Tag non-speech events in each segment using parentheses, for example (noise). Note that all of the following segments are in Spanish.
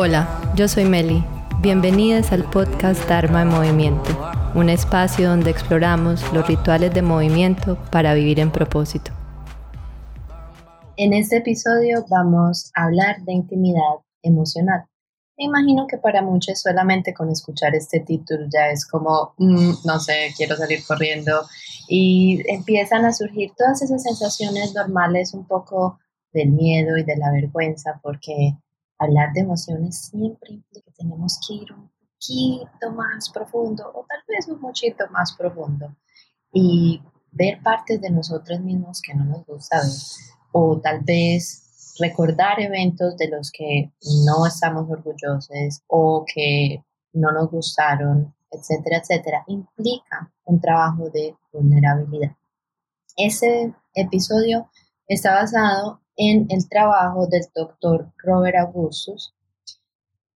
Hola, yo soy Meli. Bienvenidas al podcast Dharma en Movimiento, un espacio donde exploramos los rituales de movimiento para vivir en propósito. En este episodio vamos a hablar de intimidad emocional. Me imagino que para muchos solamente con escuchar este título ya es como, mm, no sé, quiero salir corriendo y empiezan a surgir todas esas sensaciones normales un poco del miedo y de la vergüenza porque hablar de emociones siempre implica que tenemos que ir un poquito más profundo o tal vez un muchito más profundo y ver partes de nosotros mismos que no nos gusta ver o tal vez recordar eventos de los que no estamos orgullosos o que no nos gustaron, etcétera, etcétera, implica un trabajo de vulnerabilidad. Ese episodio está basado en el trabajo del doctor Robert Augustus,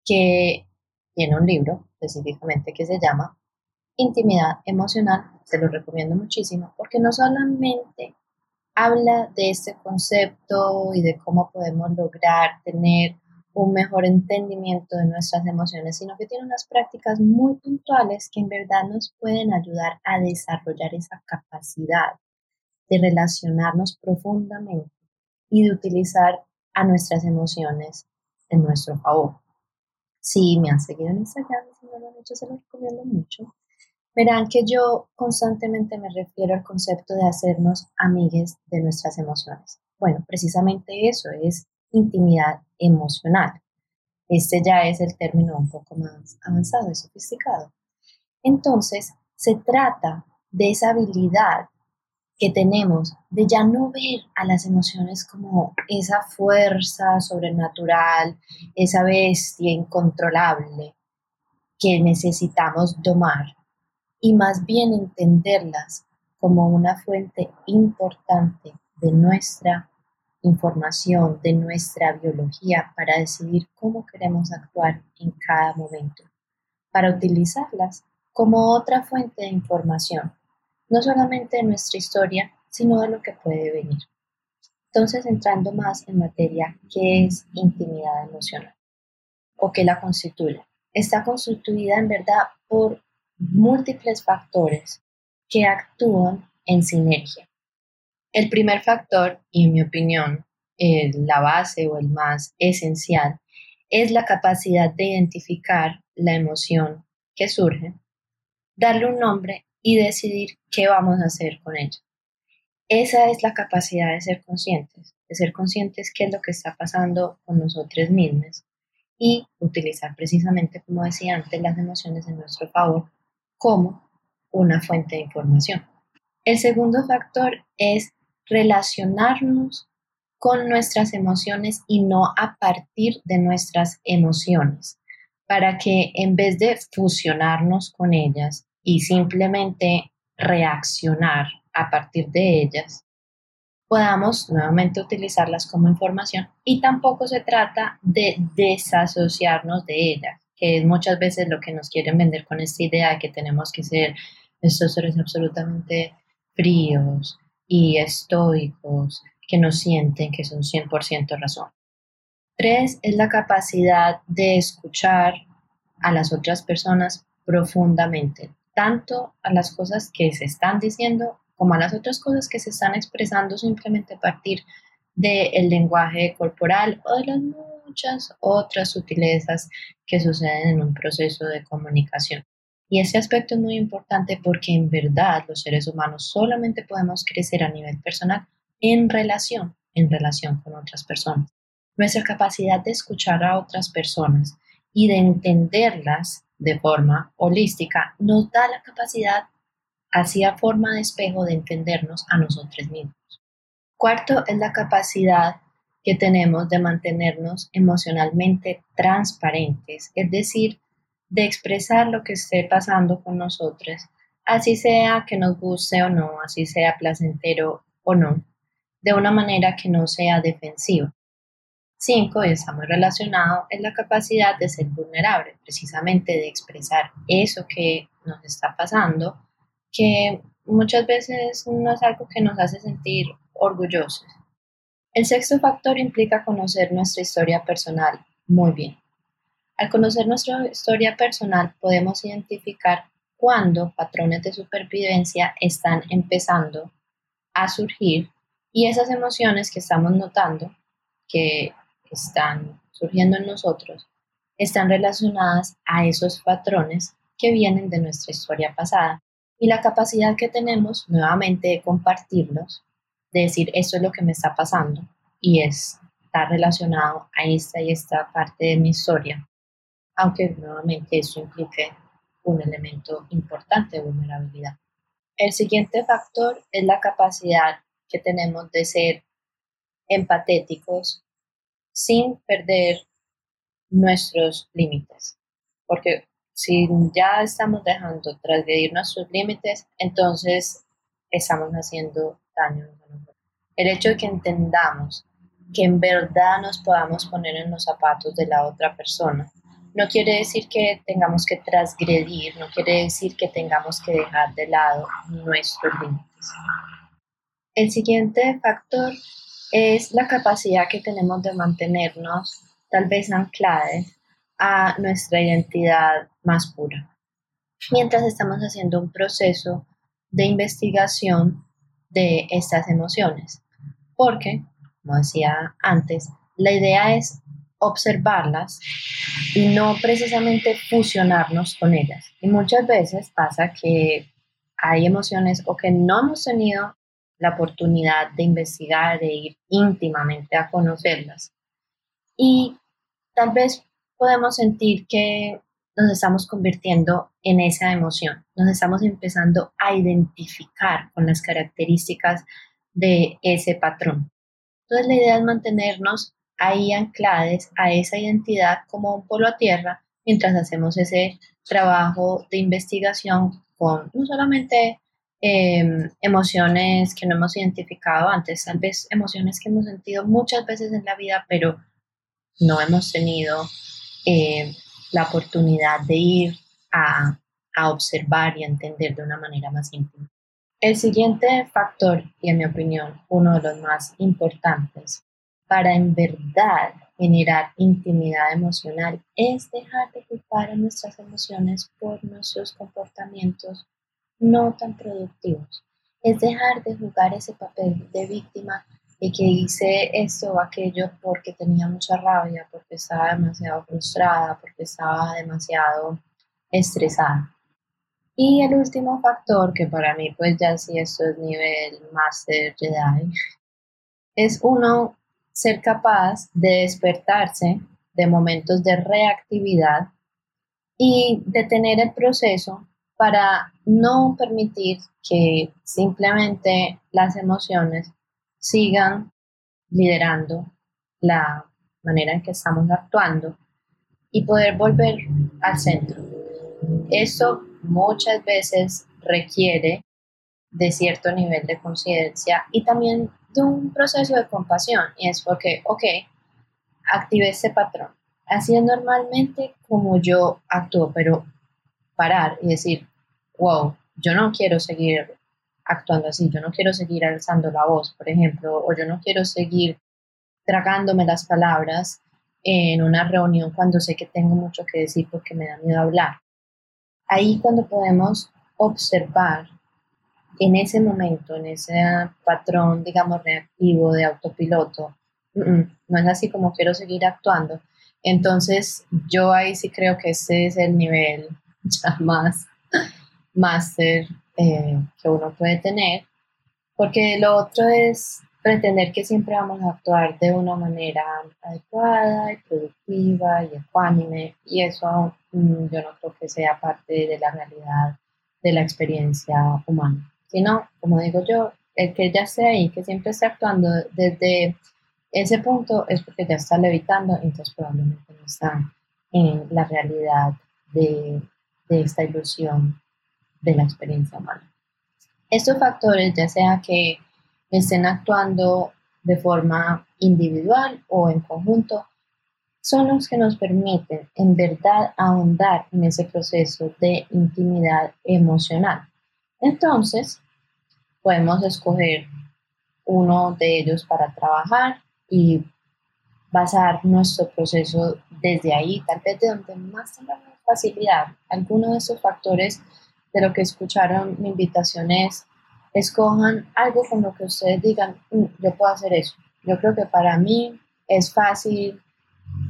que tiene un libro específicamente que se llama Intimidad Emocional. Se lo recomiendo muchísimo porque no solamente habla de este concepto y de cómo podemos lograr tener un mejor entendimiento de nuestras emociones, sino que tiene unas prácticas muy puntuales que en verdad nos pueden ayudar a desarrollar esa capacidad de relacionarnos profundamente y de utilizar a nuestras emociones en nuestro favor. Si me han seguido en Instagram, si no lo han hecho, se lo recomiendo mucho. Verán que yo constantemente me refiero al concepto de hacernos amigues de nuestras emociones. Bueno, precisamente eso es intimidad emocional. Este ya es el término un poco más avanzado y sofisticado. Entonces, se trata de esa habilidad que tenemos de ya no ver a las emociones como esa fuerza sobrenatural, esa bestia incontrolable que necesitamos domar y más bien entenderlas como una fuente importante de nuestra información, de nuestra biología para decidir cómo queremos actuar en cada momento, para utilizarlas como otra fuente de información no solamente de nuestra historia, sino de lo que puede venir. Entonces, entrando más en materia, ¿qué es intimidad emocional? ¿O qué la constituye? Está constituida en verdad por múltiples factores que actúan en sinergia. El primer factor, y en mi opinión, la base o el más esencial, es la capacidad de identificar la emoción que surge, darle un nombre y decidir qué vamos a hacer con ella. Esa es la capacidad de ser conscientes, de ser conscientes qué es lo que está pasando con nosotros mismos y utilizar precisamente, como decía antes, las emociones en nuestro favor como una fuente de información. El segundo factor es relacionarnos con nuestras emociones y no a partir de nuestras emociones, para que en vez de fusionarnos con ellas y simplemente reaccionar a partir de ellas, podamos nuevamente utilizarlas como información y tampoco se trata de desasociarnos de ellas, que es muchas veces lo que nos quieren vender con esta idea de que tenemos que ser estos seres absolutamente fríos y estoicos, que no sienten que son 100% razón. Tres es la capacidad de escuchar a las otras personas profundamente, tanto a las cosas que se están diciendo como a las otras cosas que se están expresando simplemente a partir del lenguaje corporal o de las muchas otras sutilezas que suceden en un proceso de comunicación. Y ese aspecto es muy importante porque en verdad los seres humanos solamente podemos crecer a nivel personal en relación, en relación con otras personas. Nuestra capacidad de escuchar a otras personas y de entenderlas de forma holística nos da la capacidad, hacia forma de espejo, de entendernos a nosotros mismos. Cuarto es la capacidad que tenemos de mantenernos emocionalmente transparentes, es decir, de expresar lo que esté pasando con nosotros, así sea que nos guste o no, así sea placentero o no, de una manera que no sea defensiva. 5, y está muy relacionado, es la capacidad de ser vulnerable, precisamente de expresar eso que nos está pasando, que muchas veces no es algo que nos hace sentir orgullosos. El sexto factor implica conocer nuestra historia personal muy bien. Al conocer nuestra historia personal podemos identificar cuándo patrones de supervivencia están empezando a surgir y esas emociones que estamos notando que están surgiendo en nosotros están relacionadas a esos patrones que vienen de nuestra historia pasada y la capacidad que tenemos nuevamente de compartirlos, de decir esto es lo que me está pasando y está relacionado a esta y esta parte de mi historia, aunque nuevamente eso implique un elemento importante de vulnerabilidad. El siguiente factor es la capacidad que tenemos de ser empatéticos sin perder nuestros límites. Porque si ya estamos dejando transgredir nuestros límites, entonces estamos haciendo daño. El hecho de que entendamos que en verdad nos podamos poner en los zapatos de la otra persona, no quiere decir que tengamos que transgredir, no quiere decir que tengamos que dejar de lado nuestros límites. El siguiente factor es la capacidad que tenemos de mantenernos tal vez ancladas a nuestra identidad más pura. Mientras estamos haciendo un proceso de investigación de estas emociones. Porque, como decía antes, la idea es observarlas y no precisamente fusionarnos con ellas. Y muchas veces pasa que hay emociones o que no hemos tenido la oportunidad de investigar, de ir íntimamente a conocerlas. Y tal vez podemos sentir que nos estamos convirtiendo en esa emoción, nos estamos empezando a identificar con las características de ese patrón. Entonces la idea es mantenernos ahí anclados a esa identidad como un polo a tierra mientras hacemos ese trabajo de investigación con no solamente em, emociones que no hemos identificado antes, tal vez emociones que hemos sentido muchas veces en la vida, pero no hemos tenido eh, la oportunidad de ir a, a observar y entender de una manera más íntima. El siguiente factor, y en mi opinión uno de los más importantes para en verdad generar intimidad emocional, es dejar de culpar a nuestras emociones por nuestros comportamientos no tan productivos. Es dejar de jugar ese papel de víctima y que hice esto o aquello porque tenía mucha rabia, porque estaba demasiado frustrada, porque estaba demasiado estresada. Y el último factor, que para mí pues ya sí esto es nivel Master Jedi, es uno ser capaz de despertarse de momentos de reactividad y detener el proceso para no permitir que simplemente las emociones sigan liderando la manera en que estamos actuando y poder volver al centro. Eso muchas veces requiere de cierto nivel de conciencia y también de un proceso de compasión. Y es porque, ok, active este patrón. Así es normalmente como yo actúo, pero parar y decir, wow, yo no quiero seguir actuando así. Yo no quiero seguir alzando la voz, por ejemplo, o yo no quiero seguir tragándome las palabras en una reunión cuando sé que tengo mucho que decir porque me da miedo hablar. Ahí cuando podemos observar en ese momento, en ese patrón, digamos, reactivo de autopiloto, no es así como quiero seguir actuando. Entonces, yo ahí sí creo que ese es el nivel (laughs) ya más máster eh, que uno puede tener, porque lo otro es pretender que siempre vamos a actuar de una manera adecuada y productiva y ecuánime, y eso mm, yo no creo que sea parte de la realidad de la experiencia humana, sino, como digo yo, el que ya esté ahí, que siempre esté actuando desde ese punto es porque ya está levitando, entonces probablemente no está en la realidad de, de esta ilusión de la experiencia humana. Estos factores, ya sea que estén actuando de forma individual o en conjunto, son los que nos permiten en verdad ahondar en ese proceso de intimidad emocional. Entonces, podemos escoger uno de ellos para trabajar y basar nuestro proceso desde ahí, tal vez de donde más tengamos facilidad. Algunos de esos factores de lo que escucharon, mi invitación es, escojan algo con lo que ustedes digan, mm, yo puedo hacer eso. Yo creo que para mí es fácil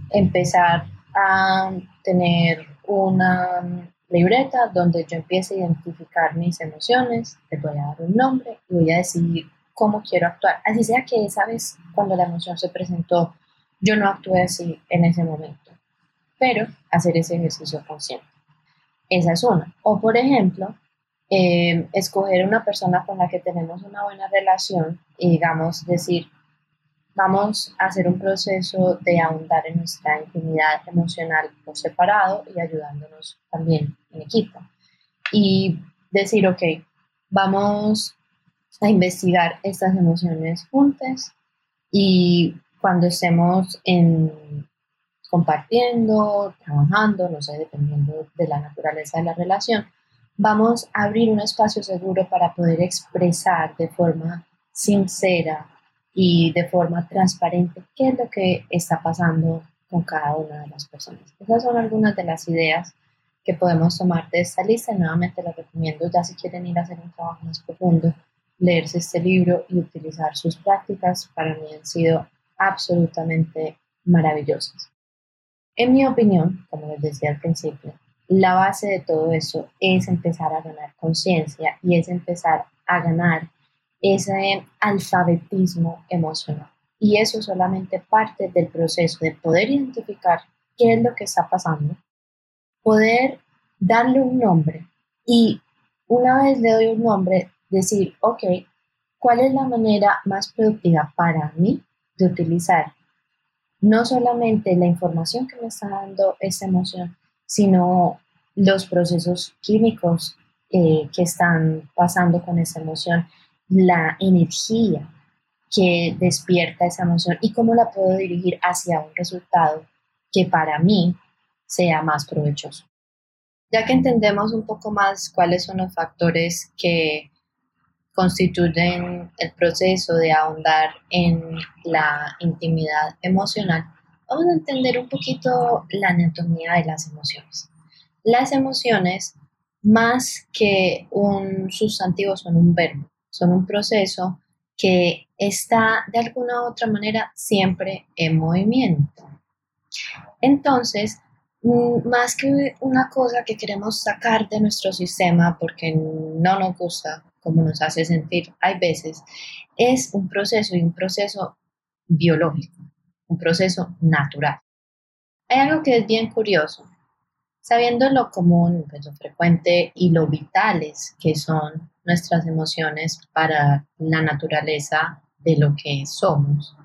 empezar a tener una libreta donde yo empiece a identificar mis emociones, le voy a dar un nombre y voy a decidir cómo quiero actuar. Así sea que esa vez cuando la emoción se presentó, yo no actué así en ese momento, pero hacer ese ejercicio consciente. Esa es una. O por ejemplo, eh, escoger una persona con la que tenemos una buena relación y digamos decir, vamos a hacer un proceso de ahondar en nuestra intimidad emocional por separado y ayudándonos también en equipo. Y decir, ok, vamos a investigar estas emociones juntas y cuando estemos en compartiendo, trabajando, no sé, dependiendo de la naturaleza de la relación, vamos a abrir un espacio seguro para poder expresar de forma sincera y de forma transparente qué es lo que está pasando con cada una de las personas. Esas son algunas de las ideas que podemos tomar de esta lista. Nuevamente les recomiendo, ya si quieren ir a hacer un trabajo más profundo, leerse este libro y utilizar sus prácticas. Para mí han sido absolutamente maravillosas. En mi opinión, como les decía al principio, la base de todo eso es empezar a ganar conciencia y es empezar a ganar ese alfabetismo emocional. Y eso solamente parte del proceso de poder identificar qué es lo que está pasando, poder darle un nombre y una vez le doy un nombre, decir, ok, ¿cuál es la manera más productiva para mí de utilizar no solamente la información que me está dando esa emoción, sino los procesos químicos eh, que están pasando con esa emoción la energía que despierta esa emoción y cómo la puedo dirigir hacia un resultado que para mí sea más provechoso. Ya que entendemos un poco más cuáles son los factores que constituyen el proceso de ahondar en la intimidad emocional, vamos a entender un poquito la anatomía de las emociones. Las emociones, más que un sustantivo, son un verbo son un proceso que está de alguna u otra manera siempre en movimiento. Entonces, mm, más que una cosa que queremos sacar de nuestro sistema porque no nos gusta como nos hace sentir, hay veces, es un proceso y un proceso biológico, un proceso natural. Hay algo que es bien curioso sabiendo lo común, pues, lo frecuente y lo vitales que son nuestras emociones para la naturaleza de lo que somos,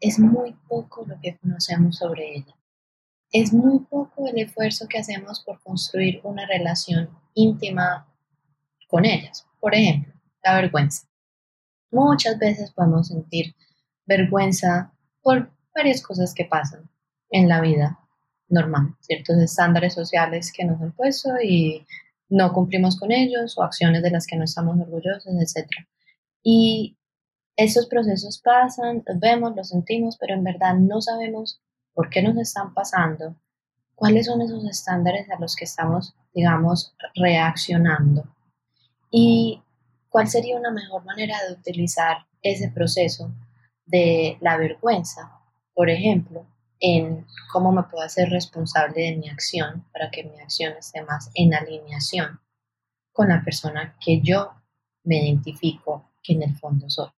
es muy poco lo que conocemos sobre ella. Es muy poco el esfuerzo que hacemos por construir una relación íntima con ellas. Por ejemplo, la vergüenza. Muchas veces podemos sentir vergüenza por varias cosas que pasan en la vida normal, ciertos estándares sociales que nos han puesto y no cumplimos con ellos o acciones de las que no estamos orgullosos, etc. Y esos procesos pasan, los vemos, los sentimos, pero en verdad no sabemos por qué nos están pasando, cuáles son esos estándares a los que estamos, digamos, reaccionando y cuál sería una mejor manera de utilizar ese proceso de la vergüenza, por ejemplo, en cómo me puedo hacer responsable de mi acción para que mi acción esté más en alineación con la persona que yo me identifico que en el fondo soy.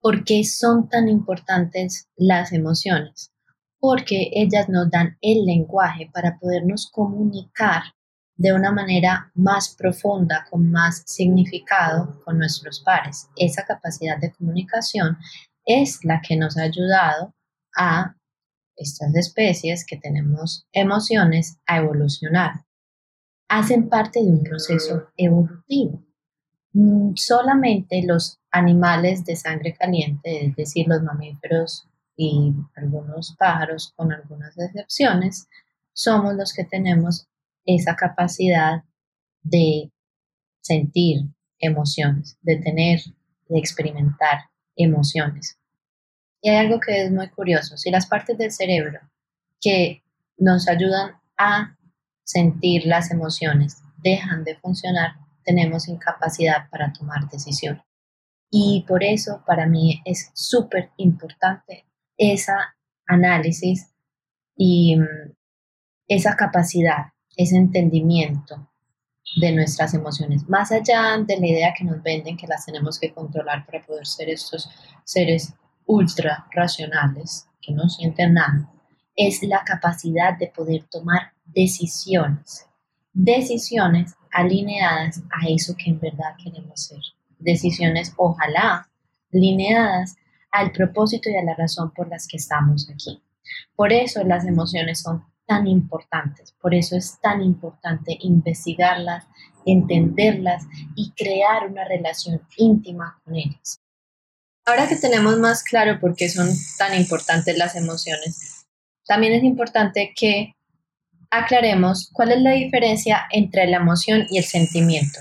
¿Por qué son tan importantes las emociones? Porque ellas nos dan el lenguaje para podernos comunicar de una manera más profunda, con más significado con nuestros pares. Esa capacidad de comunicación es la que nos ha ayudado a estas especies que tenemos emociones a evolucionar. Hacen parte de un proceso evolutivo. Mm, solamente los animales de sangre caliente, es decir, los mamíferos y algunos pájaros, con algunas excepciones, somos los que tenemos esa capacidad de sentir emociones, de tener, de experimentar emociones. Y hay algo que es muy curioso, si las partes del cerebro que nos ayudan a sentir las emociones dejan de funcionar, tenemos incapacidad para tomar decisiones. Y por eso para mí es súper importante esa análisis y mm, esa capacidad, ese entendimiento de nuestras emociones, más allá de la idea que nos venden que las tenemos que controlar para poder ser estos seres ultra racionales que no sienten nada, es la capacidad de poder tomar decisiones, decisiones alineadas a eso que en verdad queremos ser, decisiones ojalá alineadas al propósito y a la razón por las que estamos aquí. Por eso las emociones son tan importantes, por eso es tan importante investigarlas, entenderlas y crear una relación íntima con ellas. Ahora que tenemos más claro por qué son tan importantes las emociones, también es importante que aclaremos cuál es la diferencia entre la emoción y el sentimiento.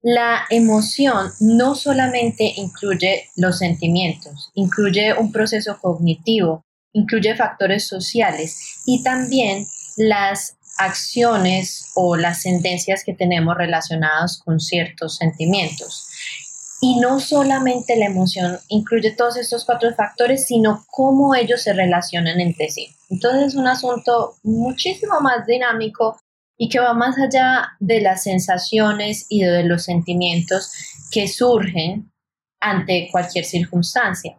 La emoción no solamente incluye los sentimientos, incluye un proceso cognitivo, incluye factores sociales y también las acciones o las sentencias que tenemos relacionadas con ciertos sentimientos. Y no solamente la emoción incluye todos estos cuatro factores, sino cómo ellos se relacionan entre sí. Entonces es un asunto muchísimo más dinámico y que va más allá de las sensaciones y de los sentimientos que surgen ante cualquier circunstancia.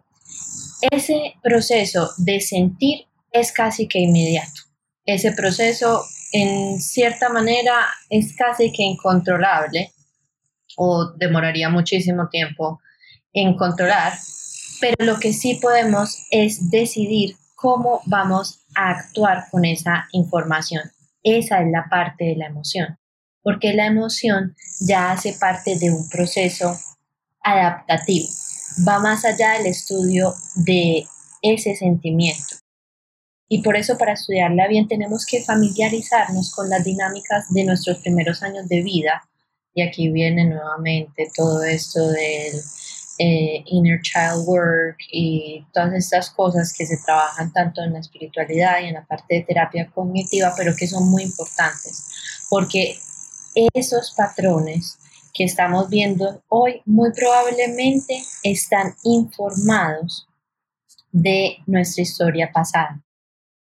Ese proceso de sentir es casi que inmediato. Ese proceso en cierta manera es casi que incontrolable o demoraría muchísimo tiempo en controlar, pero lo que sí podemos es decidir cómo vamos a actuar con esa información. Esa es la parte de la emoción, porque la emoción ya hace parte de un proceso adaptativo, va más allá del estudio de ese sentimiento. Y por eso para estudiarla bien tenemos que familiarizarnos con las dinámicas de nuestros primeros años de vida. Y aquí viene nuevamente todo esto del eh, inner child work y todas estas cosas que se trabajan tanto en la espiritualidad y en la parte de terapia cognitiva, pero que son muy importantes, porque esos patrones que estamos viendo hoy muy probablemente están informados de nuestra historia pasada.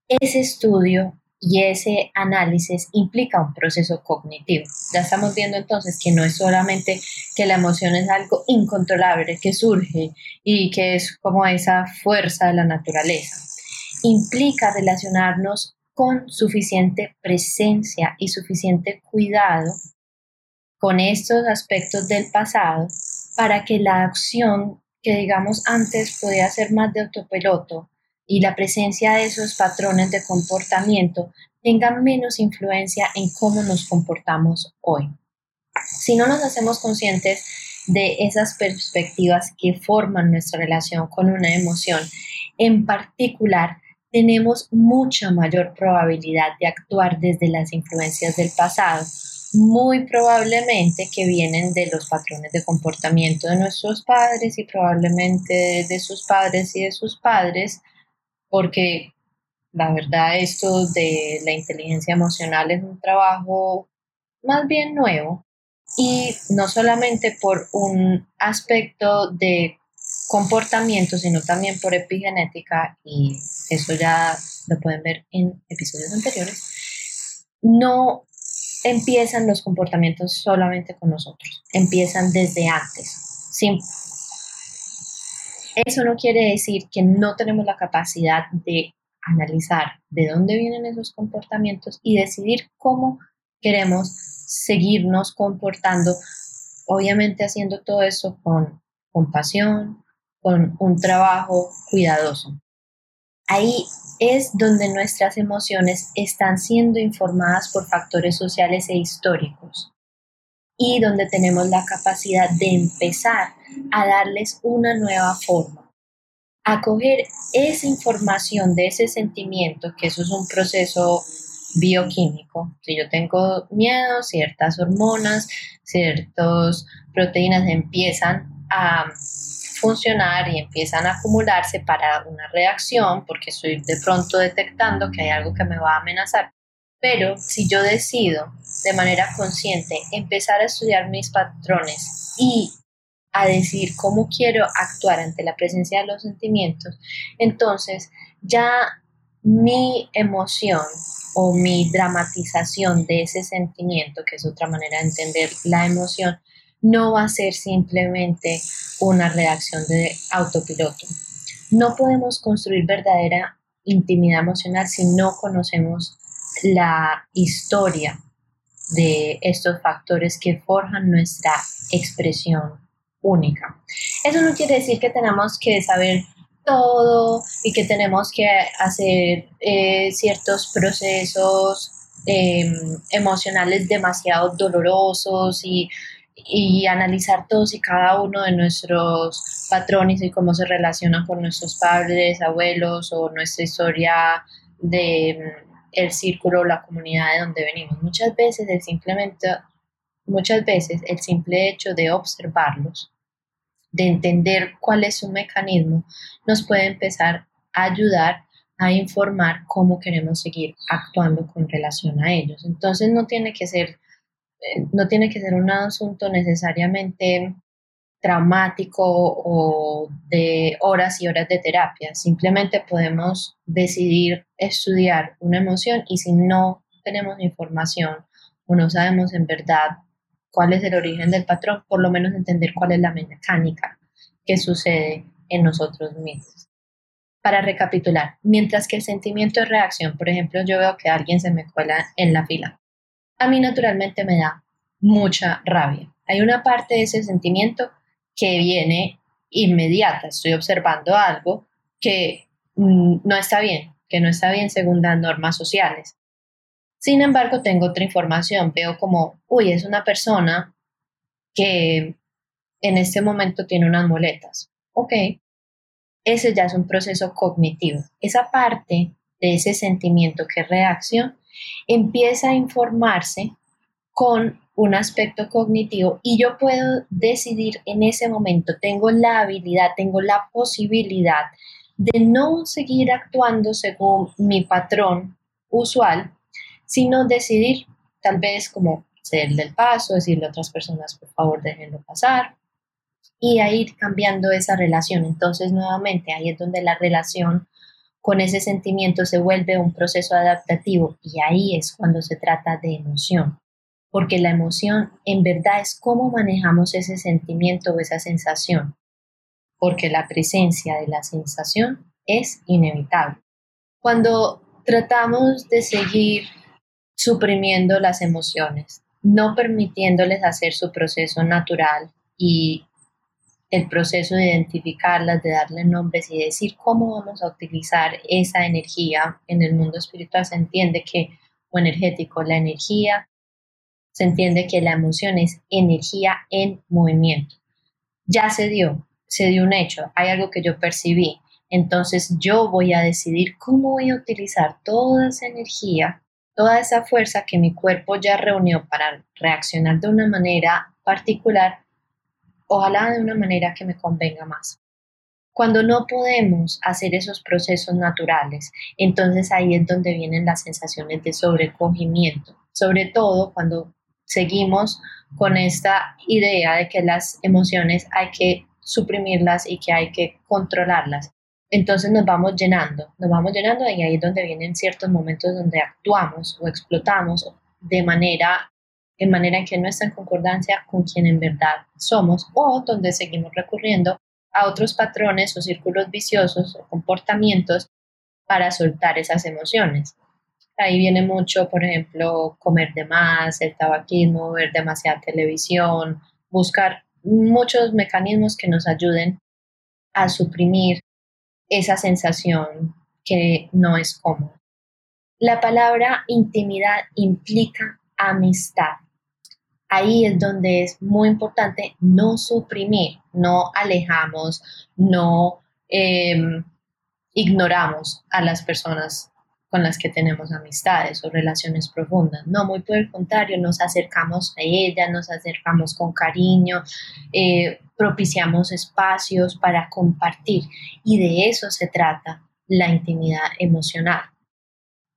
Ese estudio y ese análisis implica un proceso cognitivo. Ya estamos viendo entonces que no es solamente que la emoción es algo incontrolable que surge y que es como esa fuerza de la naturaleza. Implica relacionarnos con suficiente presencia y suficiente cuidado con estos aspectos del pasado para que la acción que digamos antes podía ser más de autopiloto y la presencia de esos patrones de comportamiento tengan menos influencia en cómo nos comportamos hoy. Si no nos hacemos conscientes de esas perspectivas que forman nuestra relación con una emoción, en particular, tenemos mucha mayor probabilidad de actuar desde las influencias del pasado, muy probablemente que vienen de los patrones de comportamiento de nuestros padres y probablemente de sus padres y de sus padres, porque la verdad esto de la inteligencia emocional es un trabajo más bien nuevo y no solamente por un aspecto de comportamiento, sino también por epigenética y eso ya lo pueden ver en episodios anteriores. No empiezan los comportamientos solamente con nosotros, empiezan desde antes. Sin eso no quiere decir que no tenemos la capacidad de analizar de dónde vienen esos comportamientos y decidir cómo queremos seguirnos comportando, obviamente haciendo todo eso con compasión, con un trabajo cuidadoso. Ahí es donde nuestras emociones están siendo informadas por factores sociales e históricos y donde tenemos la capacidad de empezar a darles una nueva forma, a coger esa información de ese sentimiento, que eso es un proceso bioquímico. Si yo tengo miedo, ciertas hormonas, ciertas proteínas empiezan a funcionar y empiezan a acumularse para una reacción porque estoy de pronto detectando que hay algo que me va a amenazar. Pero si yo decido de manera consciente empezar a estudiar mis patrones y a decir cómo quiero actuar ante la presencia de los sentimientos, entonces ya mi emoción o mi dramatización de ese sentimiento, que es otra manera de entender la emoción, no va a ser simplemente una reacción de autopiloto. No podemos construir verdadera intimidad emocional si no conocemos la historia de estos factores que forjan nuestra expresión única. Eso no quiere decir que tenemos que saber todo y que tenemos que hacer eh, ciertos procesos em, emocionales demasiado dolorosos y, y, analizar todos y cada uno de nuestros patrones y cómo se relacionan con nuestros padres, abuelos o nuestra historia de el círculo o la comunidad de donde venimos. Muchas veces el simplemente muchas veces el simple hecho de observarlos de entender cuál es su mecanismo, nos puede empezar a ayudar a informar cómo queremos seguir actuando con relación a ellos. Entonces no tiene que ser, no tiene que ser un asunto necesariamente traumático o de horas y horas de terapia. Simplemente podemos decidir estudiar una emoción y si no tenemos información o no sabemos en verdad cuál es el origen del patrón, por lo menos entender cuál es la mecánica que sucede en nosotros mismos. Para recapitular, mientras que el sentimiento es reacción, por ejemplo, yo veo que alguien se me cuela en la fila, a mí naturalmente me da mucha rabia. Hay una parte de ese sentimiento que viene inmediata, estoy observando algo que mm, no está bien, que no está bien según las normas sociales. Sin embargo, tengo otra información, veo como, uy, es una persona que en este momento tiene unas muletas. Ok, ese ya es un proceso cognitivo. Esa parte de ese sentimiento que es reacción empieza a informarse con un aspecto cognitivo y yo puedo decidir en ese momento, tengo la habilidad, tengo la posibilidad de no seguir actuando según mi patrón usual sino decidir tal vez como cederle el paso, decirle a otras personas, por favor, déjenlo pasar, y a ir cambiando esa relación. Entonces, nuevamente, ahí es donde la relación con ese sentimiento se vuelve un proceso adaptativo y ahí es cuando se trata de emoción, porque la emoción en verdad es cómo manejamos ese sentimiento o esa sensación, porque la presencia de la sensación es inevitable. Cuando tratamos de seguir suprimiendo las emociones, no permitiéndoles hacer su proceso natural y el proceso de identificarlas, de darle nombres y decir cómo vamos a utilizar esa energía. En el mundo espiritual se entiende que, o energético, la energía, se entiende que la emoción es energía en movimiento. Ya se dio, se dio un hecho, hay algo que yo percibí. Entonces yo voy a decidir cómo voy a utilizar toda esa energía toda esa fuerza que mi cuerpo ya reunió para reaccionar de una manera particular, ojalá de una manera que me convenga más. Cuando no podemos hacer esos procesos naturales, entonces ahí es donde vienen las sensaciones de sobrecogimiento, sobre todo cuando seguimos con esta idea de que las emociones hay que suprimirlas y que hay que controlarlas entonces nos vamos llenando, nos vamos llenando y ahí es donde vienen ciertos momentos donde actuamos o explotamos de manera en manera en que no está en concordancia con quien en verdad somos o donde seguimos recurriendo a otros patrones o círculos viciosos o comportamientos para soltar esas emociones. Ahí viene mucho, por ejemplo, comer de más, el tabaquismo, ver demasiada televisión, buscar muchos mecanismos que nos ayuden a suprimir esa sensación que no es cómoda. La palabra intimidad implica amistad. Ahí es donde es muy importante no suprimir, no alejamos, no em, ignoramos a las personas con las que tenemos amistades o relaciones profundas. No, muy por el contrario, nos acercamos a ella, nos acercamos con cariño, eh, propiciamos espacios para compartir y de eso se trata la intimidad emocional.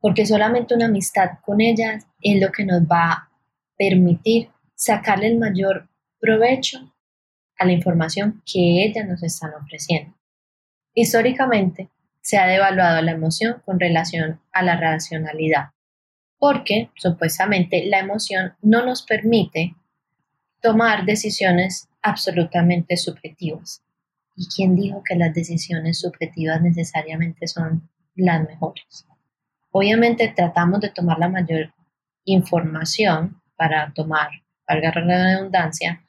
Porque solamente una amistad con ella es lo que nos va a permitir sacarle el mayor provecho a la información que ellas nos están ofreciendo. Históricamente, se ha devaluado la emoción con relación a la racionalidad, porque supuestamente la emoción no nos permite tomar decisiones absolutamente subjetivas. ¿Y quién dijo que las decisiones subjetivas necesariamente son las mejores? Obviamente tratamos de tomar la mayor información para tomar, valga la redundancia,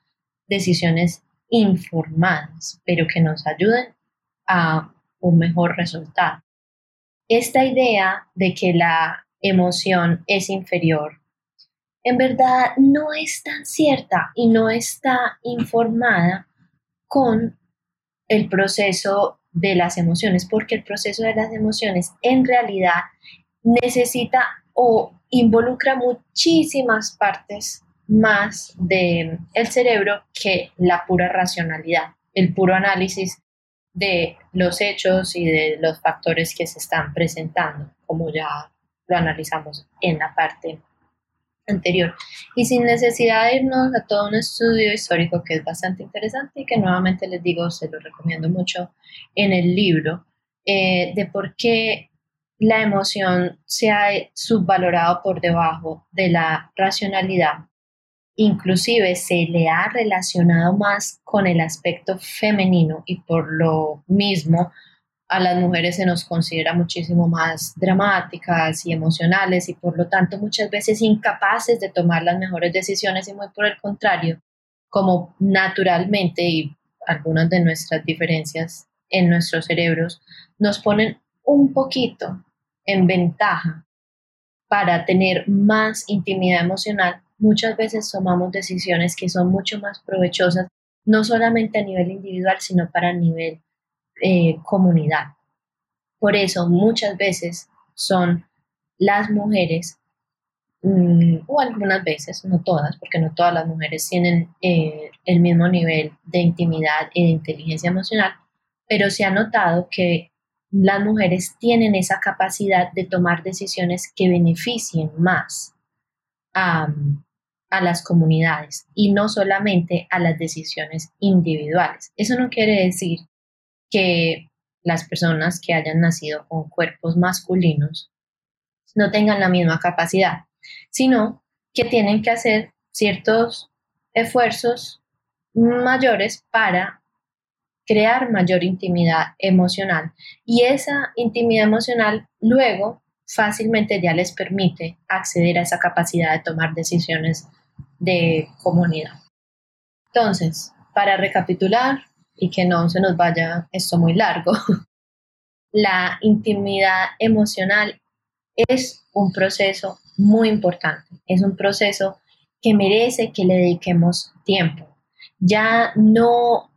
decisiones informadas, pero que nos ayuden a un mejor resultado. Esta idea de que la emoción es inferior en verdad no es tan cierta y no está informada con el proceso de las emociones, porque el proceso de las emociones en realidad necesita o involucra muchísimas partes más del el cerebro que la pura racionalidad, el puro análisis de los hechos y de los factores que se están presentando, como ya lo analizamos en la parte anterior. Y sin necesidad de irnos a todo un estudio histórico que es bastante interesante y que nuevamente les digo, se lo recomiendo mucho en el libro, eh, de por qué la emoción se ha subvalorado por debajo de la racionalidad inclusive se le ha relacionado más con el aspecto femenino y por lo mismo a las mujeres se nos considera muchísimo más dramáticas y emocionales y por lo tanto muchas veces incapaces de tomar las mejores decisiones y muy por el contrario, como naturalmente y algunas de nuestras diferencias en nuestros cerebros nos ponen un poquito en ventaja para tener más intimidad emocional muchas veces tomamos decisiones que son mucho más provechosas, no solamente a nivel individual, sino para nivel eh, comunidad. Por eso muchas veces son las mujeres, mm, o algunas veces, no todas, porque no todas las mujeres tienen eh, el mismo nivel de intimidad y de inteligencia emocional, pero se ha notado que las mujeres tienen esa capacidad de tomar decisiones que beneficien más a, las comunidades y no solamente a las decisiones individuales. Eso no quiere decir que las personas que hayan nacido con cuerpos masculinos no tengan la misma capacidad, sino que tienen que hacer ciertos esfuerzos mayores para crear mayor intimidad emocional. Y esa intimidad emocional luego fácilmente ya les permite acceder a esa capacidad de tomar decisiones de comunidad. Entonces, para recapitular y que no se nos vaya esto muy largo, (laughs) la intimidad emocional es un proceso muy importante, es un proceso que merece que le dediquemos tiempo. Ya no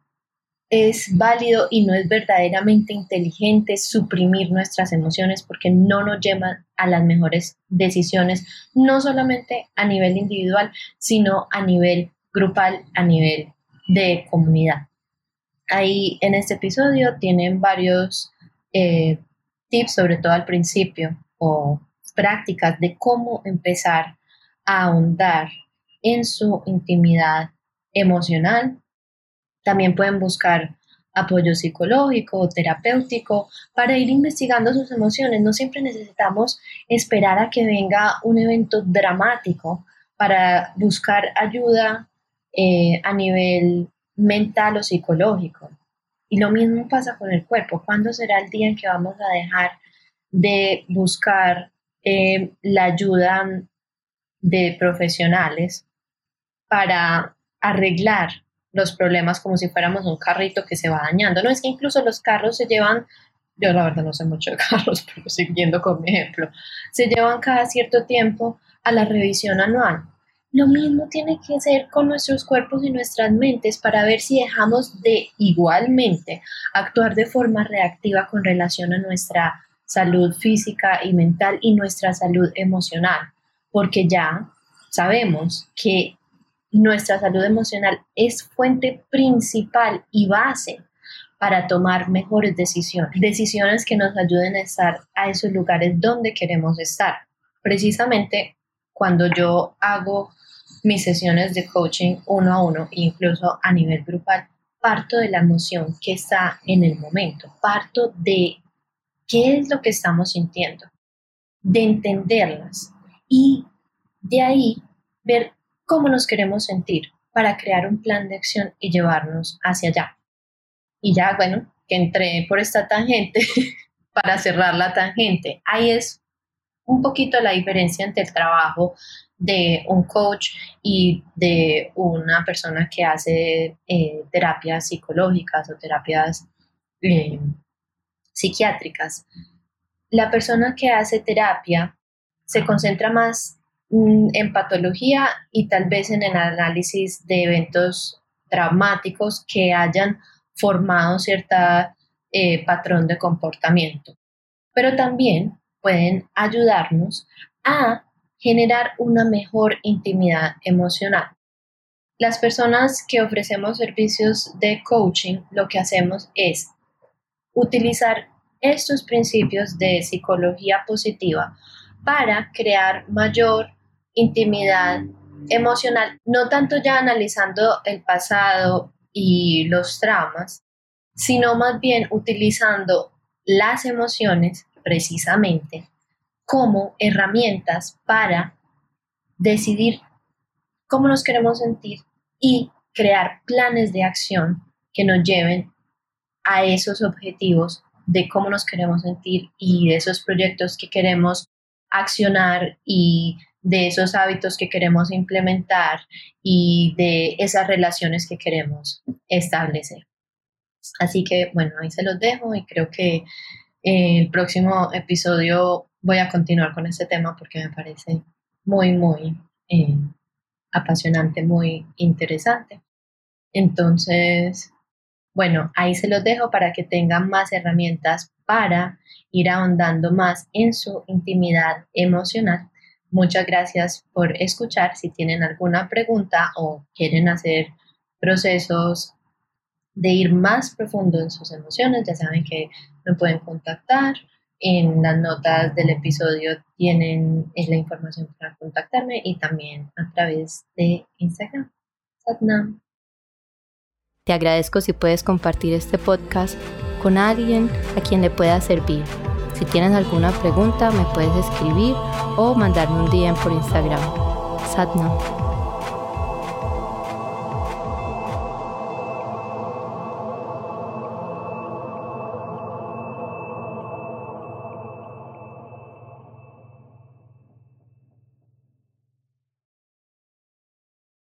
es válido y no es verdaderamente inteligente suprimir nuestras emociones porque no nos llevan a las mejores decisiones, no solamente a nivel individual, sino a nivel grupal, a nivel de comunidad. Ahí en este episodio tienen varios eh, tips, sobre todo al principio, o prácticas de cómo empezar a ahondar en su intimidad emocional también pueden buscar apoyo psicológico o terapéutico para ir investigando sus emociones. No siempre necesitamos esperar a que venga un evento dramático para buscar ayuda eh, a nivel mental o psicológico. Y lo mismo pasa con el cuerpo. ¿Cuándo será el día en que vamos a dejar de buscar eh, la ayuda de profesionales para arreglar los problemas como si fuéramos un carrito que se va dañando. No es que incluso los carros se llevan, yo la verdad no sé mucho de carros, (laughs) pero siguiendo con mi ejemplo, se llevan cada cierto tiempo a la revisión anual. Lo mismo tiene que ser con nuestros cuerpos y nuestras mentes para ver si dejamos de igualmente actuar de forma reactiva con relación a nuestra salud física y mental y nuestra salud emocional, porque ya sabemos que nuestra salud emocional es fuente principal y base para tomar mejores decisiones, decisiones que nos ayuden a estar a esos lugares donde queremos estar. Precisamente cuando yo hago mis sesiones de coaching uno a uno, incluso a nivel grupal, parto de la emoción que está en el momento, parto de qué es lo que estamos sintiendo, de entenderlas y de ahí ver cómo nos queremos sentir para crear un plan de acción y llevarnos hacia allá. Y ya, bueno, que entré por esta tangente (laughs) para cerrar la tangente. Ahí es un poquito la diferencia entre el trabajo de un coach y de una persona que hace eh, terapias psicológicas o terapias eh, psiquiátricas. La persona que hace terapia se concentra más en patología y tal vez en el análisis de eventos traumáticos que hayan formado cierto eh, patrón de comportamiento. Pero también pueden ayudarnos a generar una mejor intimidad emocional. Las personas que ofrecemos servicios de coaching, lo que hacemos es utilizar estos principios de psicología positiva para crear mayor intimidad emocional, no tanto ya analizando el pasado y los traumas, sino más bien utilizando las emociones precisamente como herramientas para decidir cómo nos queremos sentir y crear planes de acción que nos lleven a esos objetivos de cómo nos queremos sentir y de esos proyectos que queremos accionar y de esos hábitos que queremos implementar y de esas relaciones que queremos establecer. Así que bueno, ahí se los dejo y creo que el próximo episodio voy a continuar con este tema porque me parece muy, muy eh, apasionante, muy interesante. Entonces, bueno, ahí se los dejo para que tengan más herramientas para ir ahondando más en su intimidad emocional. Muchas gracias por escuchar. Si tienen alguna pregunta o quieren hacer procesos de ir más profundo en sus emociones, ya saben que me pueden contactar. En las notas del episodio tienen la información para contactarme y también a través de Instagram. Satnam. Te agradezco si puedes compartir este podcast con alguien a quien le pueda servir. Si tienes alguna pregunta, me puedes escribir o mandarme un DM por Instagram. Satnam.